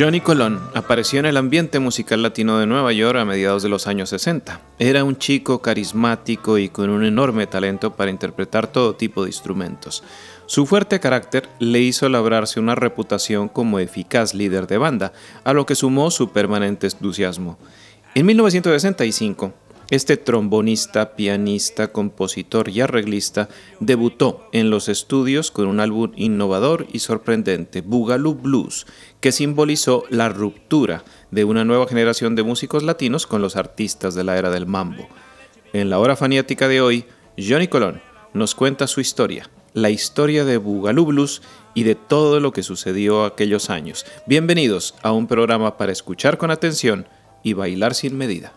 Johnny Colón apareció en el ambiente musical latino de Nueva York a mediados de los años 60. Era un chico carismático y con un enorme talento para interpretar todo tipo de instrumentos. Su fuerte carácter le hizo labrarse una reputación como eficaz líder de banda, a lo que sumó su permanente entusiasmo. En 1965, este trombonista, pianista, compositor y arreglista debutó en los estudios con un álbum innovador y sorprendente, Boogaloo Blues, que simbolizó la ruptura de una nueva generación de músicos latinos con los artistas de la era del mambo. En la hora faniática de hoy, Johnny Colón nos cuenta su historia, la historia de Boogaloo Blues y de todo lo que sucedió aquellos años. Bienvenidos a un programa para escuchar con atención y bailar sin medida.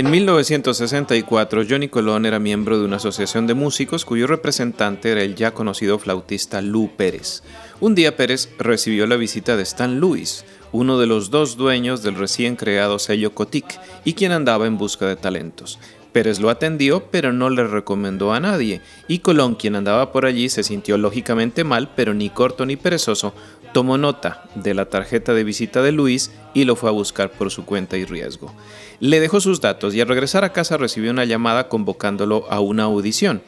En 1964, Johnny Colón era miembro de una asociación de músicos cuyo representante era el ya conocido flautista Lou Pérez. Un día Pérez recibió la visita de Stan Lewis, uno de los dos dueños del recién creado sello Cotic y quien andaba en busca de talentos. Pérez lo atendió, pero no le recomendó a nadie, y Colón, quien andaba por allí, se sintió lógicamente mal, pero ni corto ni perezoso, tomó nota de la tarjeta de visita de Luis y lo fue a buscar por su cuenta y riesgo. Le dejó sus datos y al regresar a casa recibió una llamada convocándolo a una audición.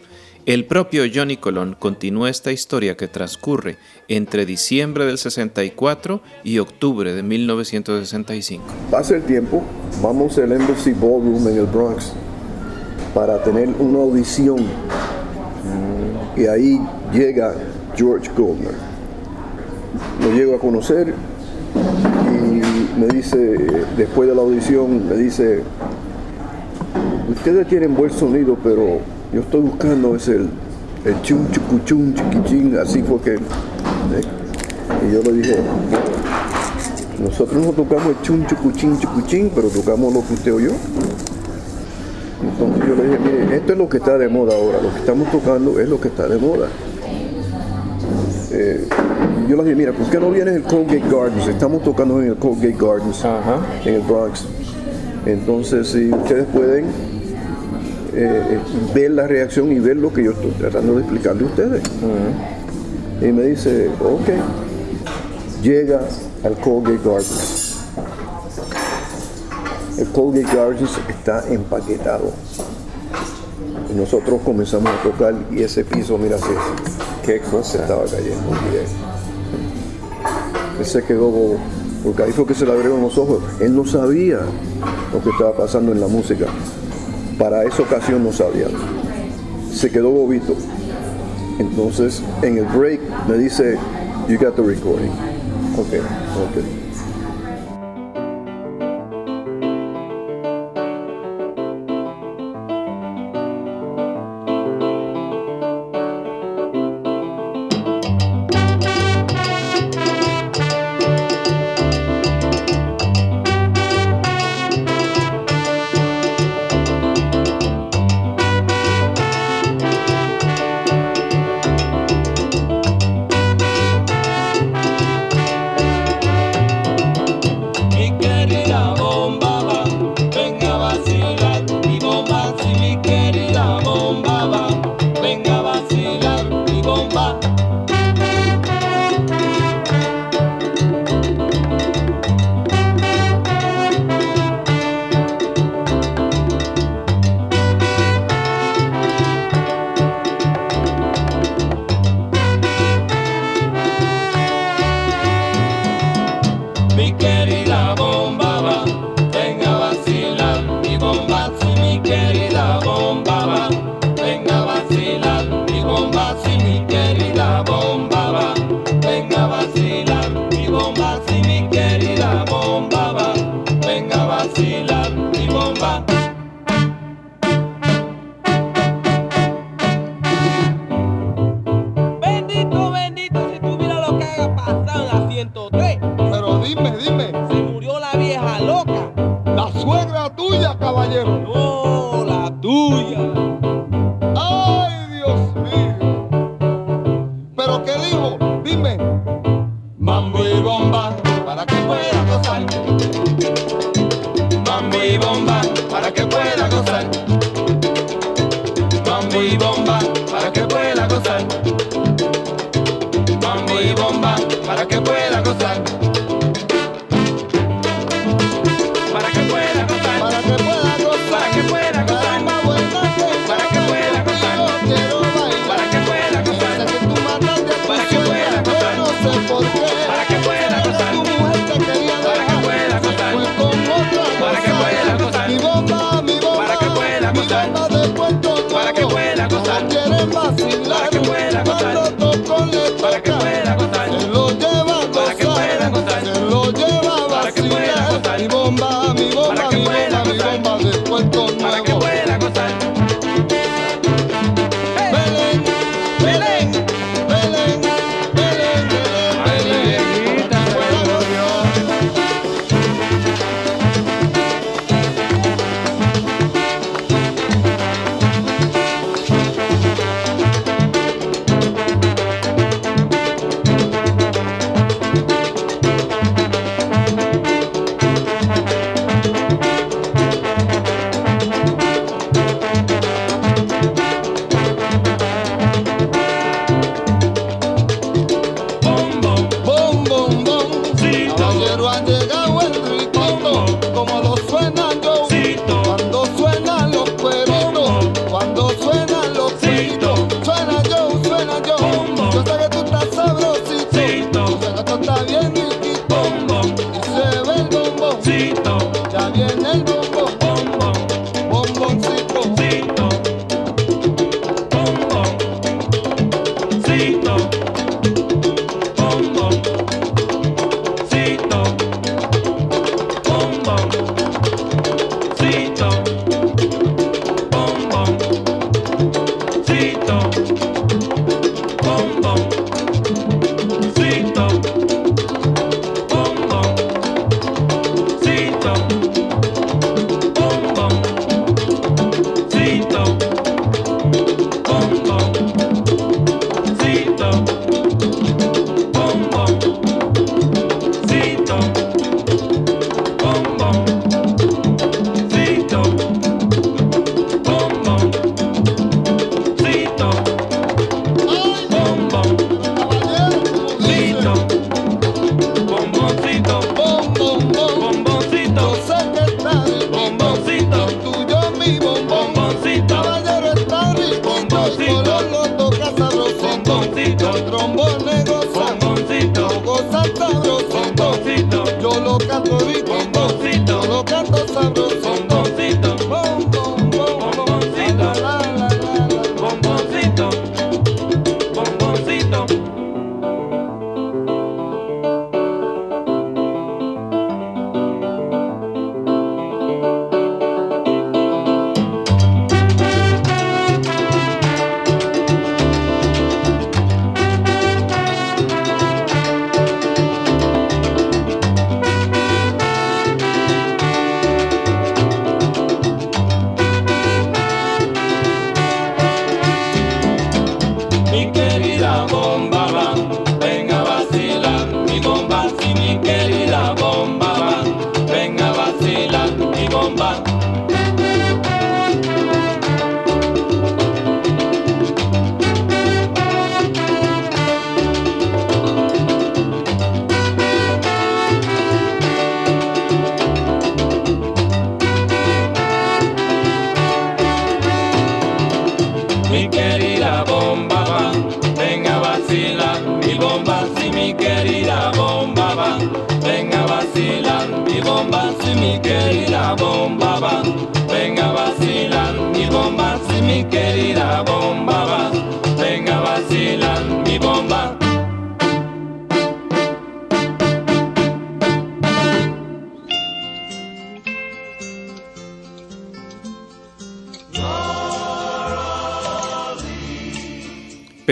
El propio Johnny Colón continúa esta historia que transcurre entre diciembre del 64 y octubre de 1965. Pasa el tiempo, vamos al Embassy Ballroom en el Bronx para tener una audición y ahí llega George Goldner. Lo llego a conocer y me dice, después de la audición, me dice, ustedes tienen buen sonido, pero yo estoy buscando es el, el chun chucuchun chiquichín, así fue que... ¿eh? Y yo le dije, nosotros no tocamos el chun chucuchín chucuchín, pero tocamos lo que usted oyó. Entonces yo le dije, mire, esto es lo que está de moda ahora, lo que estamos tocando es lo que está de moda. Eh, yo le dije, mira, ¿por qué no vienes al Colgate Gardens? Estamos tocando en el Colgate Gardens, en el Bronx. Entonces, si ustedes pueden eh, ver la reacción y ver lo que yo estoy tratando de explicarle a ustedes. Y me dice, ok, llega al Colgate Gardens. El Colgate Gardens está empaquetado. Y nosotros comenzamos a tocar y ese piso, mira, se, Qué se cosa. estaba cayendo. mire. Él se quedó bobo, porque ahí fue que se le abrieron los ojos. Él no sabía lo que estaba pasando en la música. Para esa ocasión no sabía. Se quedó bobito. Entonces, en el break me dice, you got the recording. Ok, ok.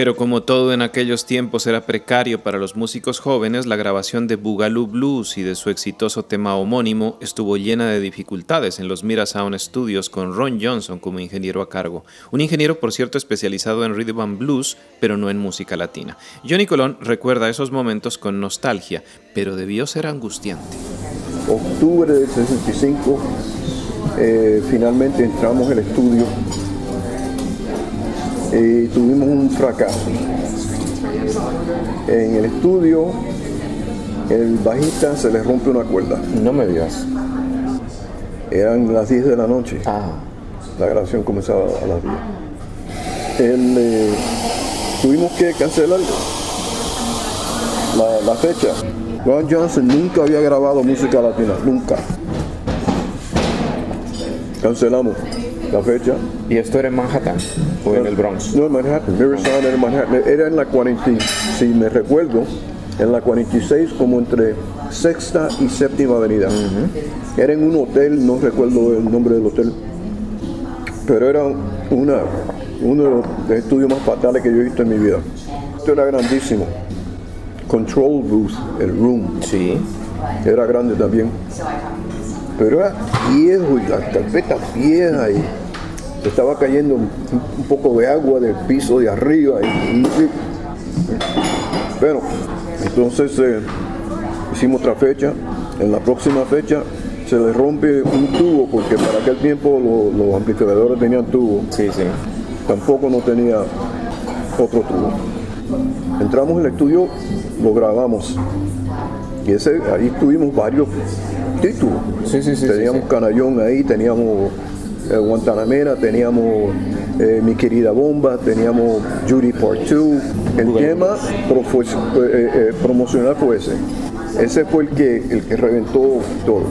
Pero como todo en aquellos tiempos era precario para los músicos jóvenes, la grabación de Boogaloo Blues y de su exitoso tema homónimo estuvo llena de dificultades en los Mira Sound Studios con Ron Johnson como ingeniero a cargo. Un ingeniero, por cierto, especializado en rhythm and blues, pero no en música latina. Johnny Colón recuerda esos momentos con nostalgia, pero debió ser angustiante. octubre del 65, eh, finalmente entramos al estudio y tuvimos un fracaso. En el estudio, el bajista se le rompe una cuerda. No me digas. Eran las 10 de la noche. Ah, La grabación comenzaba a las 10. El, eh, tuvimos que cancelar la, la fecha. Ron Johnson nunca había grabado música latina, nunca. Cancelamos la fecha. ¿y esto era en Manhattan o en el Bronx? No, en Manhattan, River Sound era en Manhattan. Era en la 40, si me recuerdo, en la 46 como entre sexta y séptima avenida. Era en un hotel, no recuerdo el nombre del hotel, pero era una, uno de los estudios más fatales que yo he visto en mi vida. Esto era grandísimo. Control booth, el room, Sí. era grande también. Pero era viejo y las carpetas viejas y estaba cayendo un, un poco de agua del piso de arriba. Y, y- bueno, entonces eh, hicimos otra fecha. En la próxima fecha se le rompe un tubo porque para aquel tiempo lo- los amplificadores tenían tubo. Sí, sí. Tampoco no tenía otro tubo. Entramos en el estudio, lo grabamos. Y ese, ahí tuvimos varios títulos. Sí, sí, sí, Teníamos sí, sí. Canallón ahí, teníamos eh, Guantanamera, teníamos eh, Mi Querida Bomba, teníamos Judy Part 2. El tema eh, eh, promocional fue ese. Ese fue el que, el que reventó todo.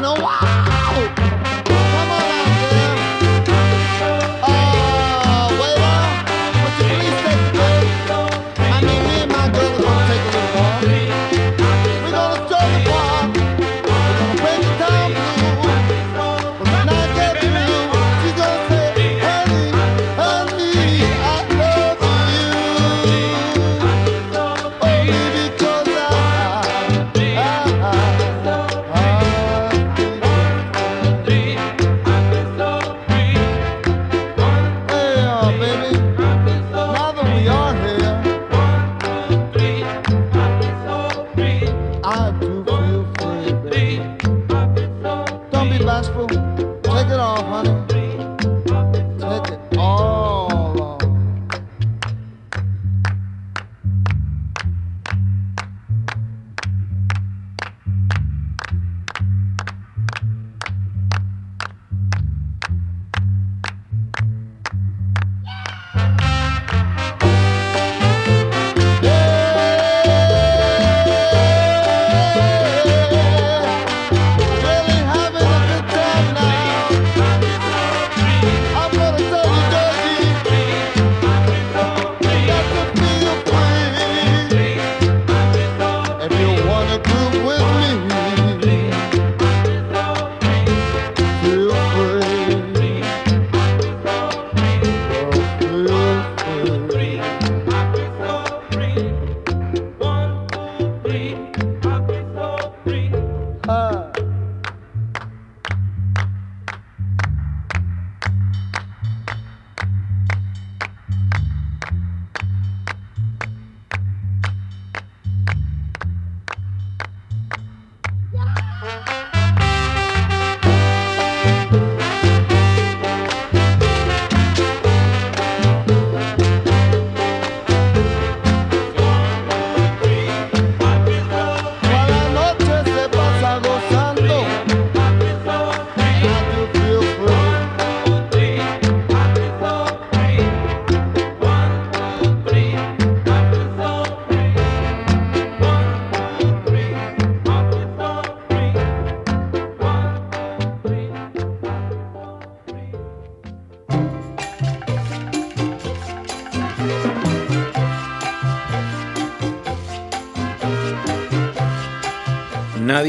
And a wow!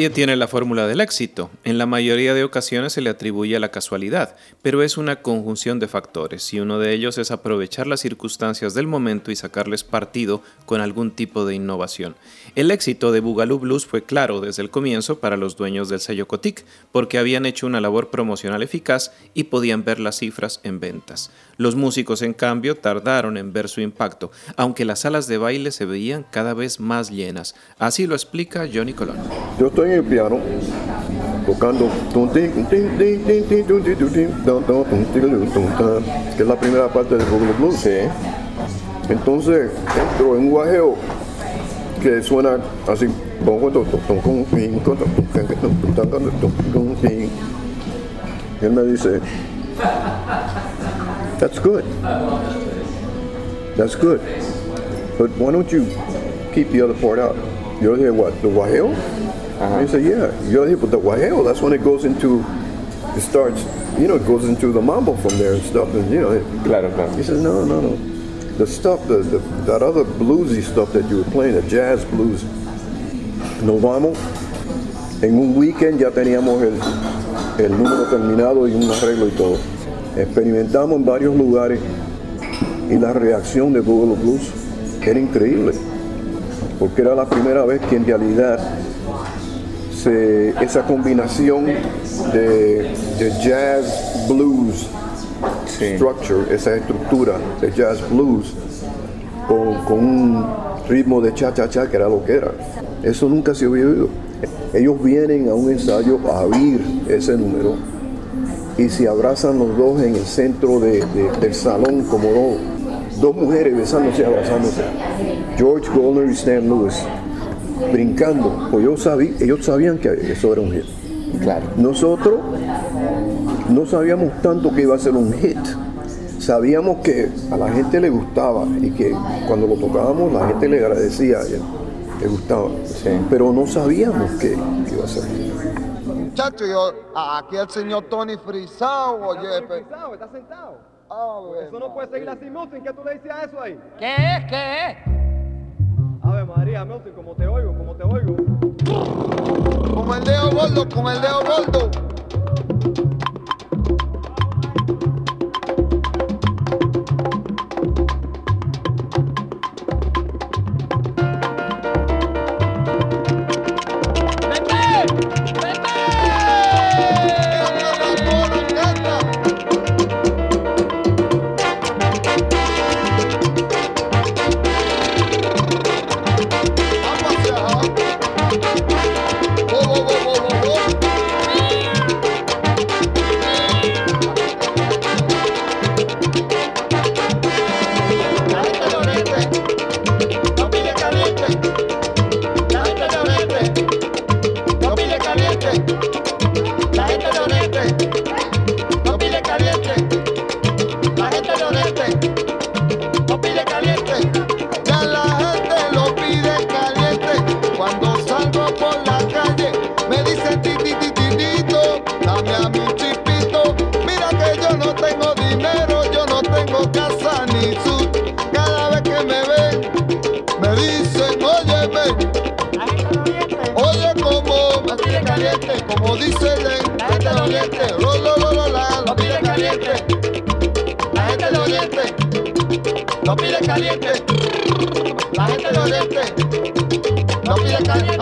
Nadie tiene la fórmula del éxito. En la mayoría de ocasiones se le atribuye a la casualidad, pero es una conjunción de factores y uno de ellos es aprovechar las circunstancias del momento y sacarles partido con algún tipo de innovación. El éxito de Boogaloo Blues fue claro desde el comienzo para los dueños del sello Cotic, porque habían hecho una labor promocional eficaz y podían ver las cifras en ventas. Los músicos, en cambio, tardaron en ver su impacto, aunque las salas de baile se veían cada vez más llenas. Así lo explica Johnny Colón. Yo estoy en el piano tocando que es la primera parte del Boogaloo Blues. Sí. Entonces entro en un guajeo que suena así. Y él me dice, that's good. That's good. But why don't you keep the other part out? Yo dije, what, the guajeo? And he said, yeah. Yo dije, but the guajeo, that's when it goes into, it starts, you know, it goes into the mambo from there and stuff. And, you know, it, Claro, claro. he says, no, no, no. The stuff, the, the, that other bluesy stuff that you were playing, the jazz blues, nos vamos. En un weekend ya teníamos el, el número terminado y un arreglo y todo. Experimentamos en varios lugares y la reacción de Boogaloo Blues era increíble. Porque era la primera vez que en realidad se, esa combinación de, de jazz blues Sí. structure, esa estructura de jazz blues con, con un ritmo de cha cha cha que era lo que era. Eso nunca se había oído. Ellos vienen a un ensayo a oír ese número y se abrazan los dos en el centro de- de- del salón como dos, dos mujeres besándose y abrazándose. George Goldner y Stan Lewis brincando, pues yo sabí, ellos sabían que eso era un hit. Claro. Nosotros no sabíamos tanto que iba a ser un hit. Sabíamos que a la gente le gustaba y que cuando lo tocábamos la gente le agradecía, le gustaba. Pero no sabíamos que, iba a ser un hit. Aquí el señor Tony Frisao, oye. Está sentado. Ah, eso no puede seguir así, Milton. ¿Qué tú le dices a eso ahí? ¿Qué es? ¿Qué es? diría Milton, como te oigo, como te oigo. Como el dedo gordo, como el dedo gordo. oriente lo pide caliente. La gente de oriente lo pide caliente.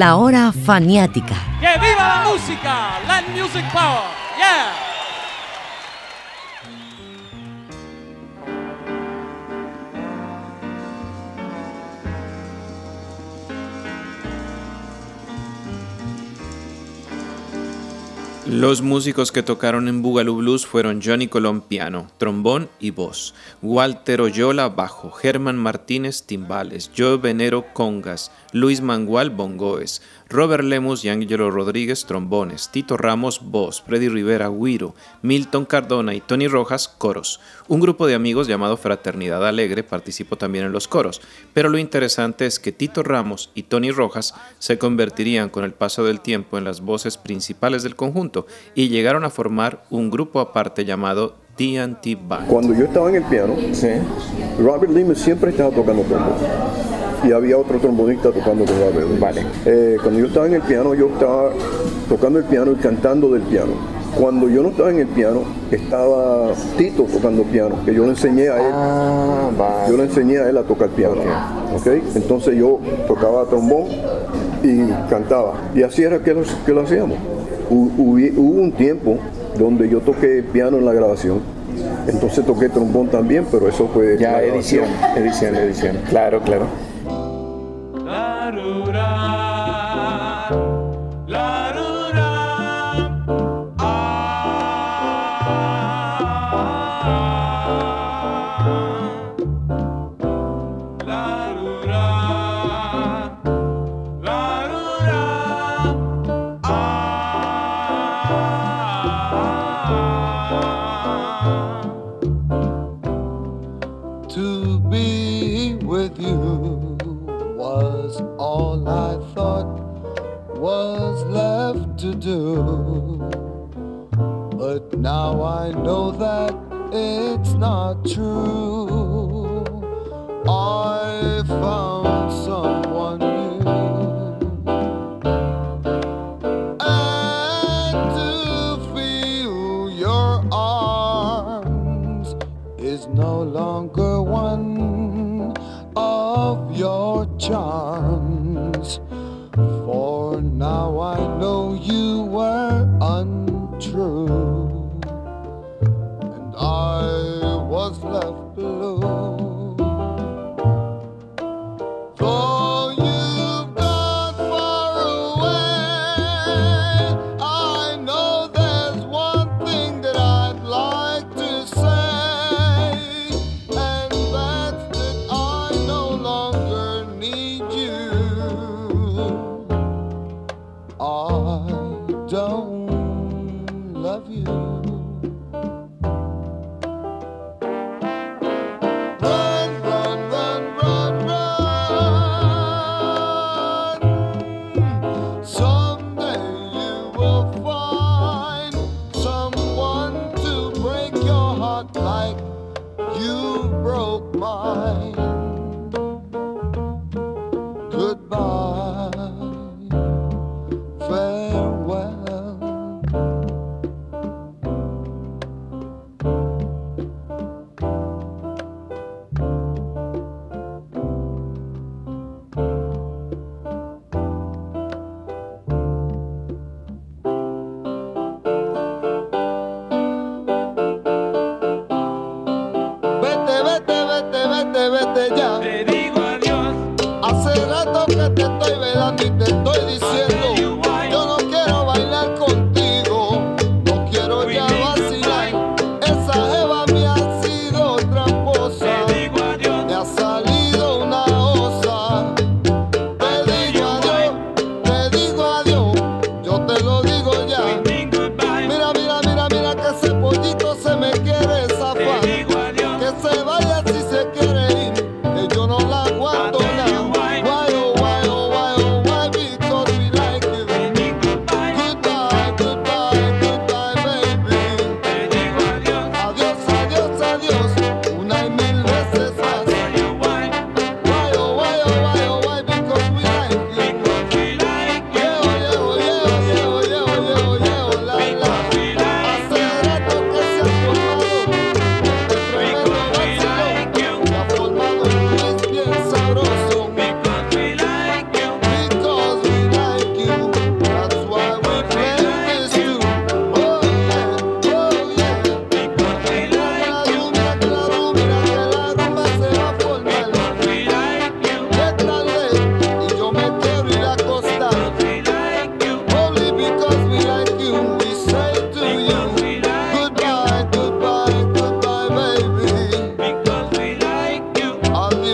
La hora faniática. ¡Que viva la música! Land Music Power! Los músicos que tocaron en Boogaloo Blues fueron Johnny Colón piano, trombón y voz, Walter Oyola bajo, Germán Martínez timbales, Joe Venero congas, Luis Mangual bongoes, Robert Lemus y Ángelo Rodríguez trombones, Tito Ramos voz, Freddy Rivera guiro, Milton Cardona y Tony Rojas coros. Un grupo de amigos llamado Fraternidad Alegre participó también en los coros, pero lo interesante es que Tito Ramos y Tony Rojas se convertirían con el paso del tiempo en las voces principales del conjunto y llegaron a formar un grupo aparte llamado TNT Band. Cuando yo estaba en el piano, Robert Lima siempre estaba tocando trombón. Y había otro trombonista tocando con Robert Lima. Vale. Eh, cuando yo estaba en el piano, yo estaba tocando el piano y cantando del piano. Cuando yo no estaba en el piano, estaba Tito tocando piano, que yo le enseñé a él. Ah, vale. Yo le enseñé a él a tocar piano. ¿ok? Entonces yo tocaba trombón y cantaba. Y así era que lo hacíamos. Hubo un tiempo donde yo toqué piano en la grabación. Entonces toqué trombón también, pero eso fue... Ya edición, edición, edición. Claro, claro. La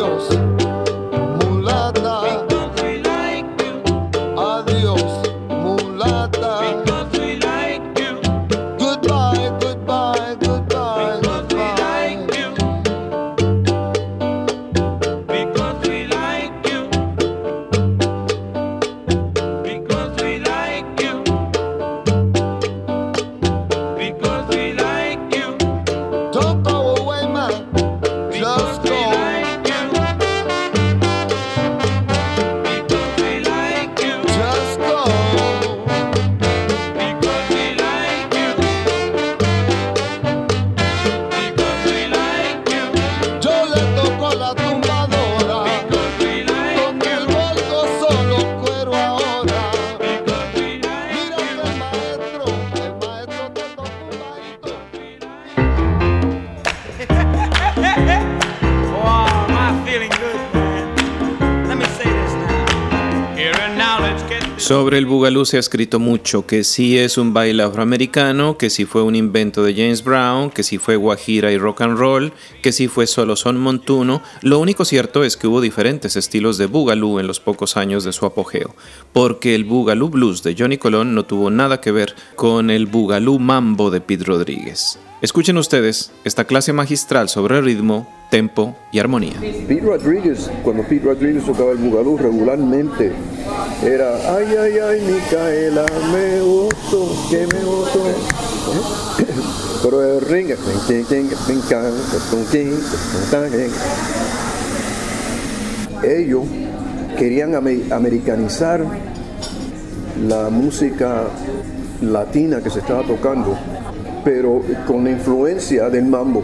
我们。Bugalú se ha escrito mucho, que sí es un baile afroamericano, que sí fue un invento de James Brown, que sí fue guajira y rock and roll, que sí fue solo son montuno. Lo único cierto es que hubo diferentes estilos de bugalú en los pocos años de su apogeo, porque el bugalú blues de Johnny Colón no tuvo nada que ver con el bugalú mambo de Pete Rodríguez. Escuchen ustedes esta clase magistral sobre ritmo, tempo y armonía. Pete Rodríguez, cuando Pete Rodríguez tocaba el bugalú regularmente, era ay, ay, ay, Micaela, me gustó, que me gustó. Pero el ring, ellos querían ame- americanizar la música latina que se estaba tocando, pero con la influencia del mambo.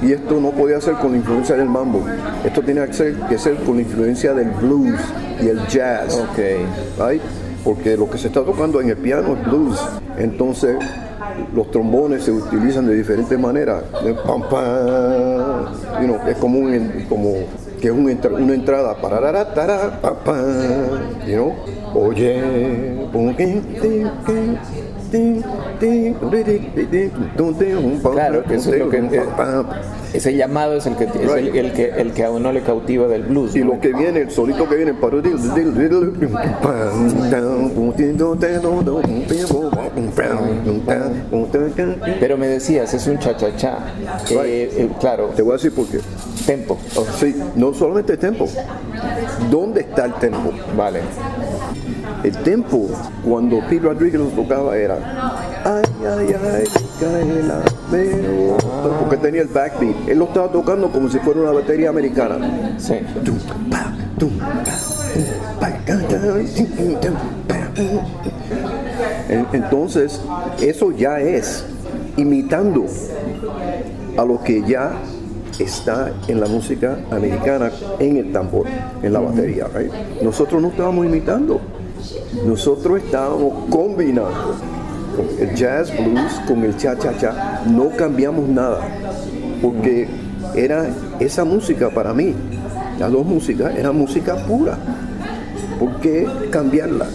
Y esto no podía ser con la influencia del mambo. Esto tenía que ser, que ser con la influencia del blues y el jazz. Ok. right? Porque lo que se está tocando en el piano es blues. Entonces, los trombones se utilizan de diferentes maneras. Pam, pam, you know, es como, un, como que es un entra- una entrada para pam, pam, you know? Oye, pum, tin, tin, Claro, que eso es lo que-. Ese llamado es el que, es el, que, el que a uno le cautiva del blues. Y ¿no? lo que viene, el solito que viene, para Pero me decías, es un cha-cha-cha. Eh, eh, claro, Te voy a decir por qué. tempo. Oh, Sí, no solamente el tempo. ¿Dónde está el tempo? Vale. El tempo, cuando Pete Rodríguez lo tocaba, era ay, ay, ay, Micaela, me gusta", porque tenía el backbeat. Él lo estaba tocando como si fuera una batería americana. Sí. Entonces, eso ya es imitando a lo que ya está en la música americana en el tambor, en la batería. right? Nosotros no estábamos imitando, nosotros estábamos combinando el jazz blues con el cha cha cha. No cambiamos nada, porque era esa música para mí, las dos músicas, era música pura. ¿Por qué cambiarla?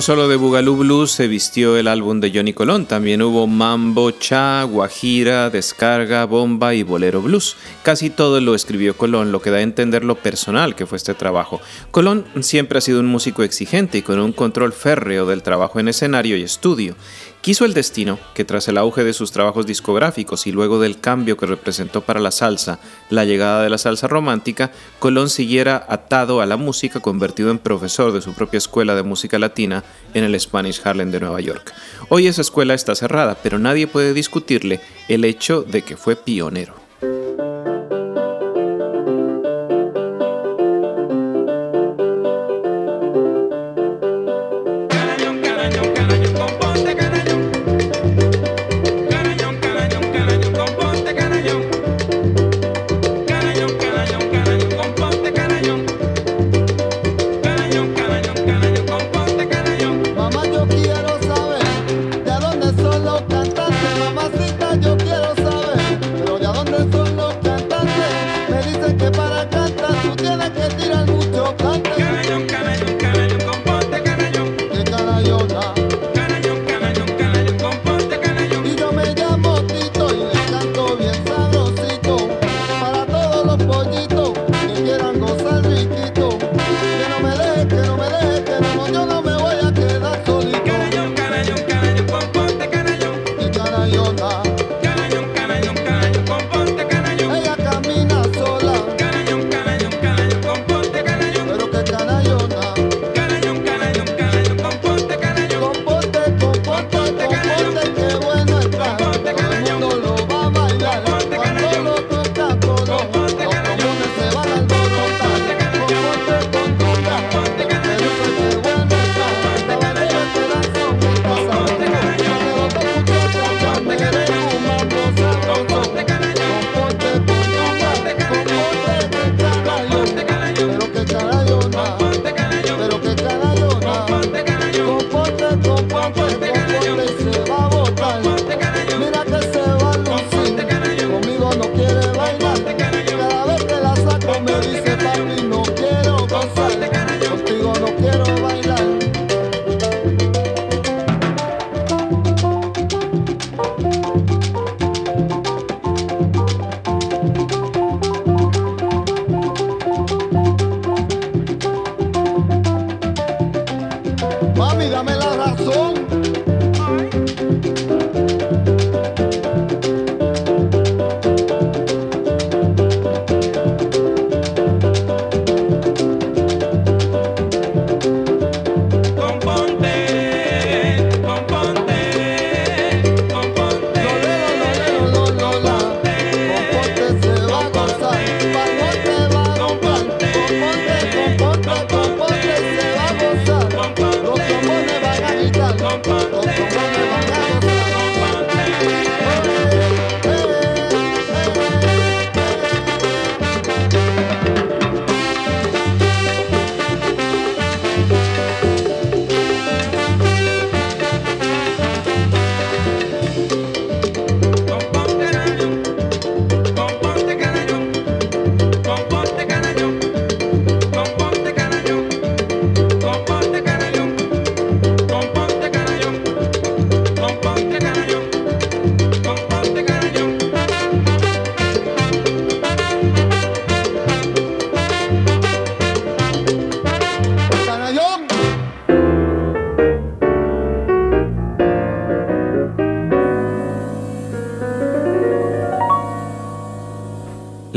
No solo de Boogaloo Blues se vistió el álbum de Johnny Colón, también hubo mambo, cha, guajira, descarga, bomba y bolero blues. Casi todo lo escribió Colón, lo que da a entender lo personal que fue este trabajo. Colón siempre ha sido un músico exigente y con un control férreo del trabajo en escenario y estudio. Quiso el destino que tras el auge de sus trabajos discográficos y luego del cambio que representó para la salsa, la llegada de la salsa romántica, Colón siguiera atado a la música, convertido en profesor de su propia escuela de música latina en el Spanish Harlem de Nueva York. Hoy esa escuela está cerrada, pero nadie puede discutirle el hecho de que fue pionero.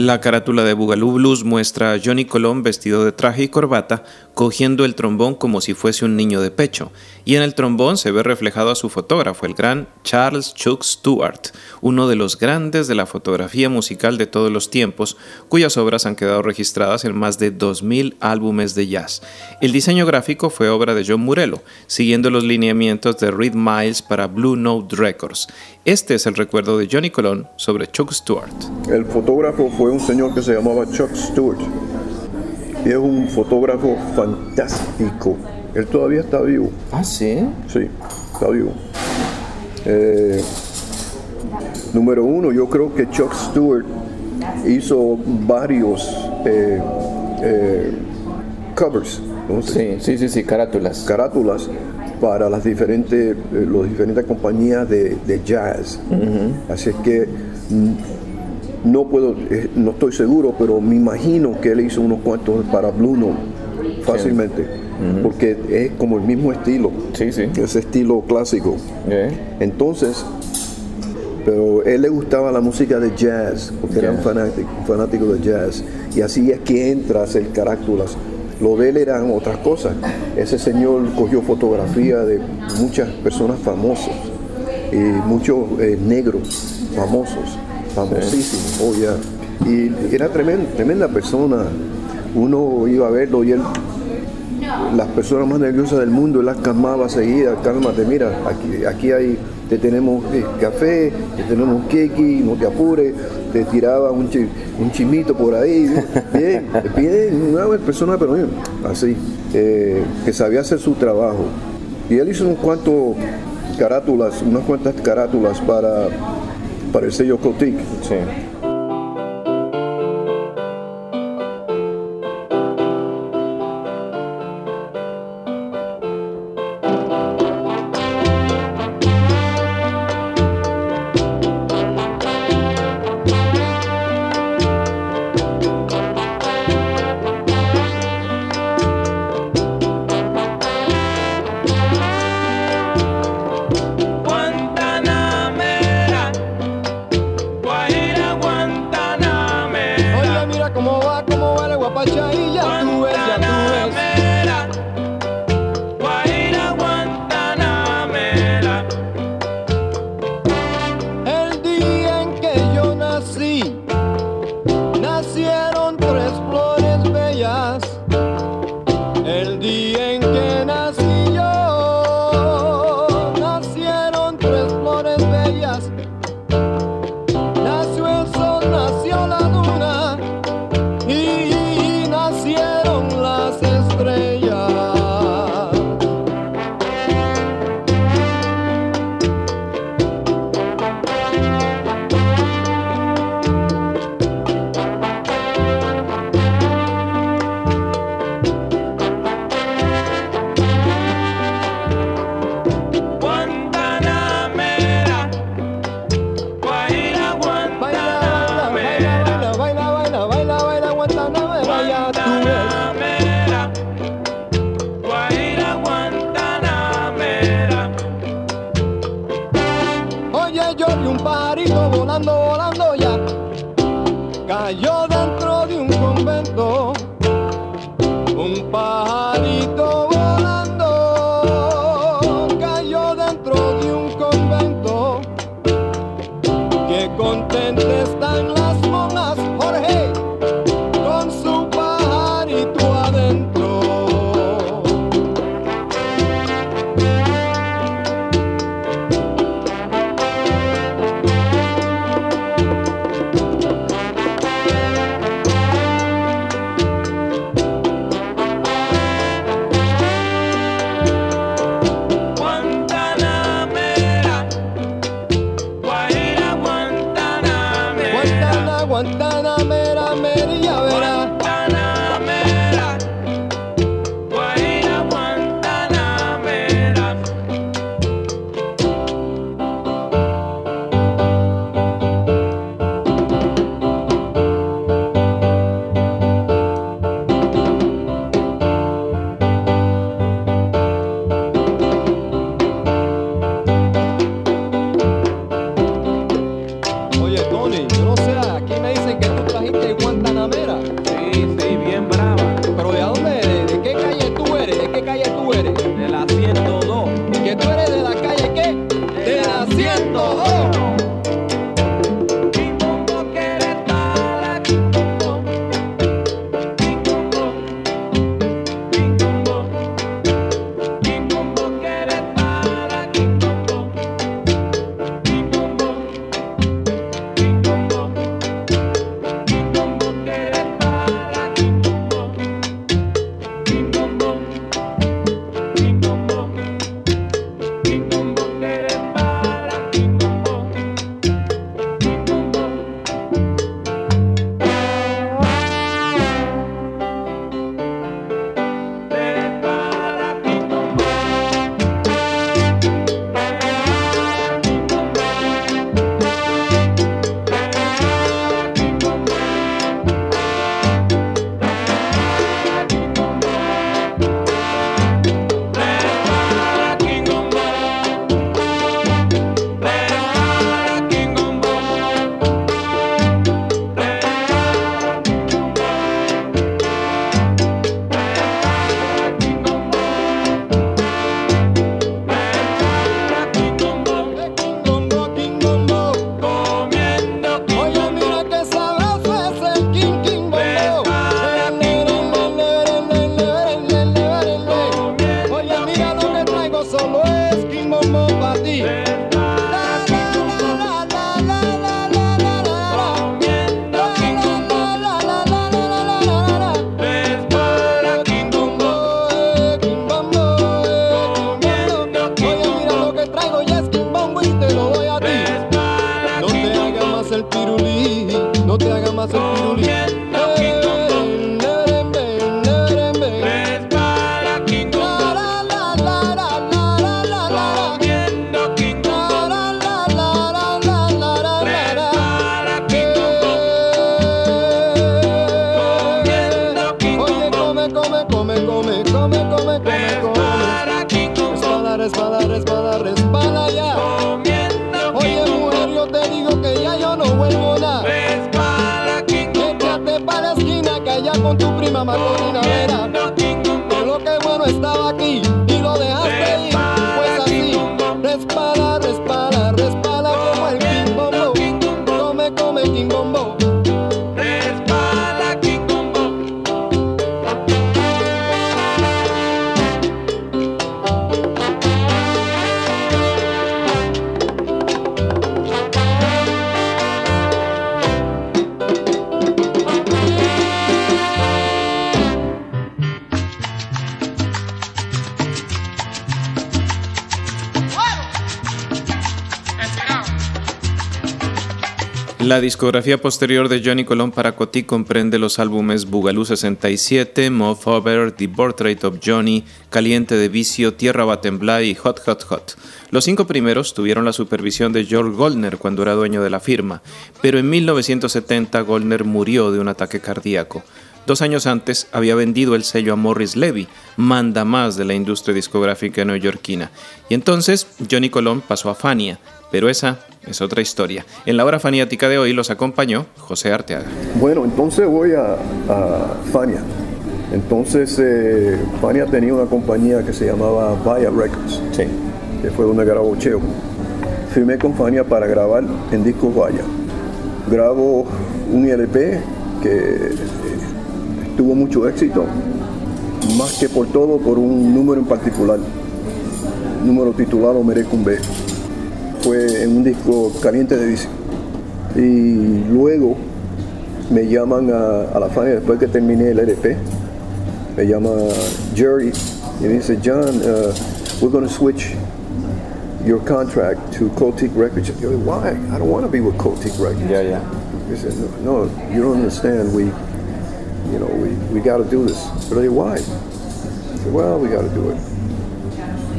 La carátula de Boogaloo Blues muestra a Johnny Colón vestido de traje y corbata, cogiendo el trombón como si fuese un niño de pecho, y en el trombón se ve reflejado a su fotógrafo, el gran Charles Chuck Stewart, uno de los grandes de la fotografía musical de todos los tiempos, cuyas obras han quedado registradas en más de 2.000 álbumes de jazz. El diseño gráfico fue obra de John Murello, siguiendo los lineamientos de Reed Miles para Blue Note Records. Este es el recuerdo de Johnny Colón sobre Chuck Stewart. El fotógrafo fue un señor que se llamaba Chuck Stewart. Y es un fotógrafo fantástico. Él todavía está vivo. Ah, sí. Sí, está vivo. Eh, número uno, yo creo que Chuck Stewart hizo varios eh, eh, covers, ¿no? Sí, sí, sí, sí, carátulas. carátulas para las diferentes, eh, las diferentes compañías de, de jazz. Así es que mm, no puedo, no estoy seguro, pero me imagino que él hizo unos cuantos para Blue Note fácilmente, porque es como el mismo estilo, Sí, sí. ese estilo clásico. Entonces, pero él le gustaba la música de jazz, porque era un fanático, fanático de jazz, y así es que entra a hacer carátulas. Lo de él eran otras cosas. Ese señor cogió fotografía de muchas personas famosas, y muchos eh, negros famosos, famosísimos, oh, yeah. Y era tremenda, tremenda persona. Uno iba a verlo y él las personas más nerviosas del mundo, él las calmaba seguida, cálmate, mira, aquí, aquí hay, te tenemos eh, café, te tenemos keki, no te apures, te tiraba un, chi- un chimito por ahí, bien, bien, una persona, pero bien, así, eh, que sabía hacer su trabajo. Y él hizo unos cuantos carátulas, unas cuantas carátulas para, para el sello Cotic. sí. La discografía posterior de Johnny Colón para Cotí comprende los álbumes Bugalú 67, Mob Over, The Portrait of Johnny, Caliente de Vicio, Tierra va y Hot Hot Hot. Los cinco primeros tuvieron la supervisión de George Goldner cuando era dueño de la firma, pero en 1970 Goldner murió de un ataque cardíaco. Dos años antes había vendido el sello a Morris Levy, manda más de la industria discográfica neoyorquina. Y entonces Johnny Colón pasó a Fania, pero esa es otra historia. En la hora faniática de hoy los acompañó José Arteaga. Bueno, entonces voy a, a Fania. Entonces, eh, Fania tenía una compañía que se llamaba Vaya Records, que fue donde grabó Cheo. Firmé con Fania para grabar en discos Vaya. Grabo un LP que eh, tuvo mucho éxito, más que por todo por un número en particular, número titulado B. Fue en un disco caliente de vicio. Y luego me llaman a, a la Fania después que terminé el LP. Me llama Jerry y me dice, John, uh, we're going to switch your contract to Cotic Records. Yo, why? I don't want to be with Cotic Records. Ya, ya. He said, no, no, you don't understand. We, you know, we, we got to do this. But said, why? I said, well, we got to do it.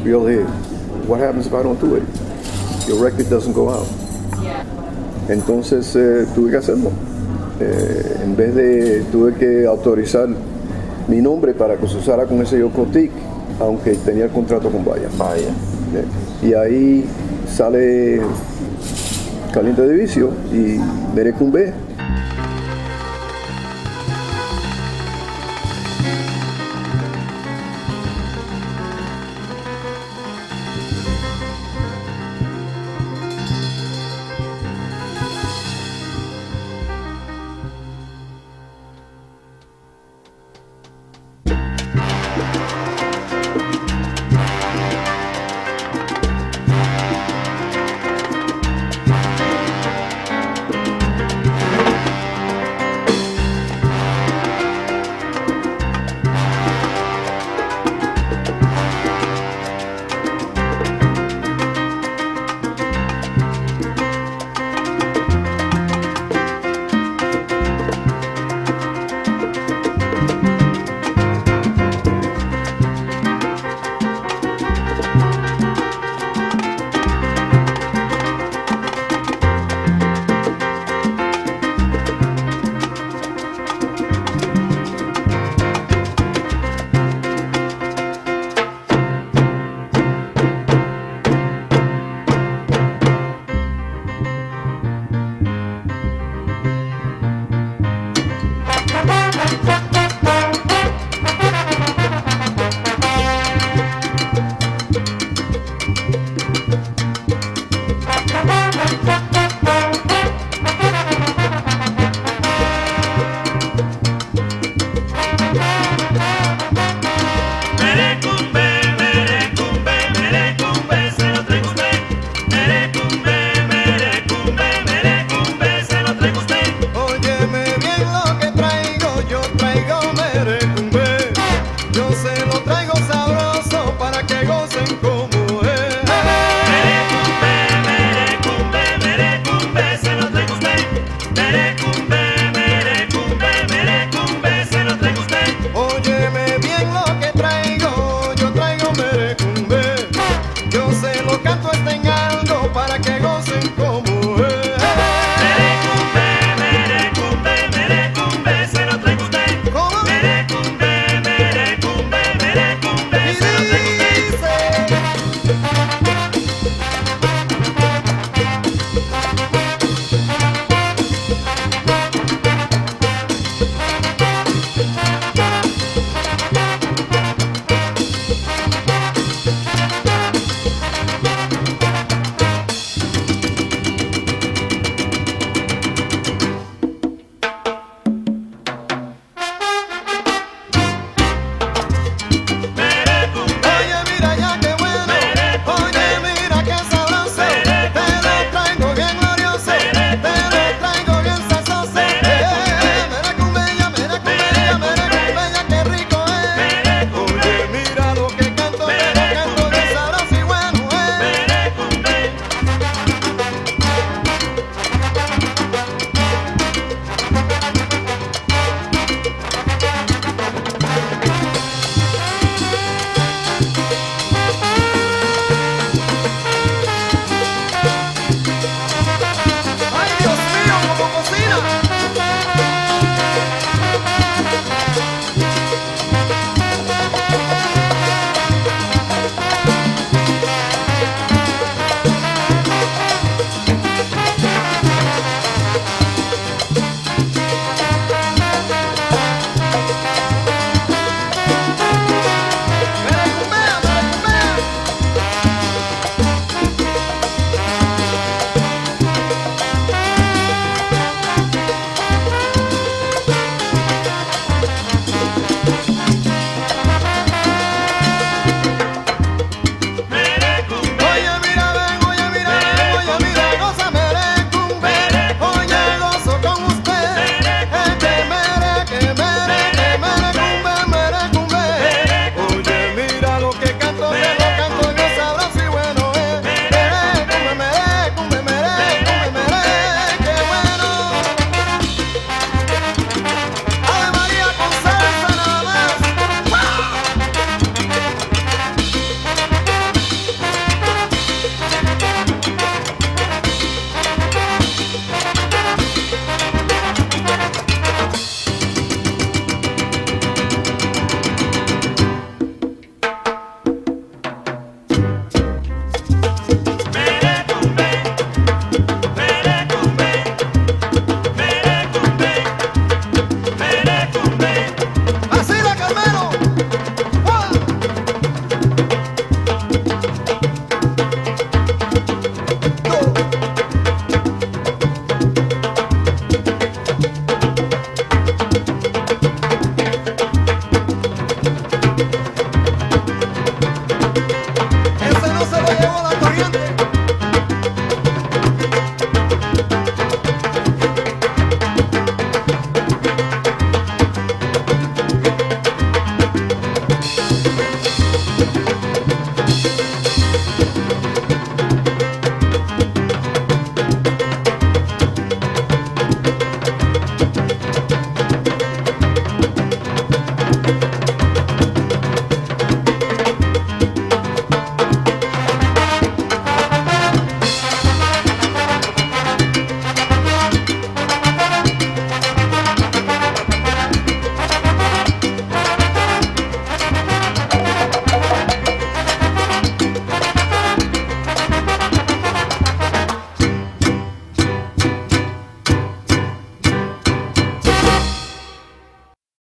Really, what happens if I don't do it? Your record doesn't go out. Entonces eh, tuve que hacerlo. Eh, en vez de, tuve que autorizar mi nombre para que se usara con ese Yocotic, aunque tenía el contrato con Vaya. Vaya. Eh, Y ahí sale Caliente de Vicio y un B.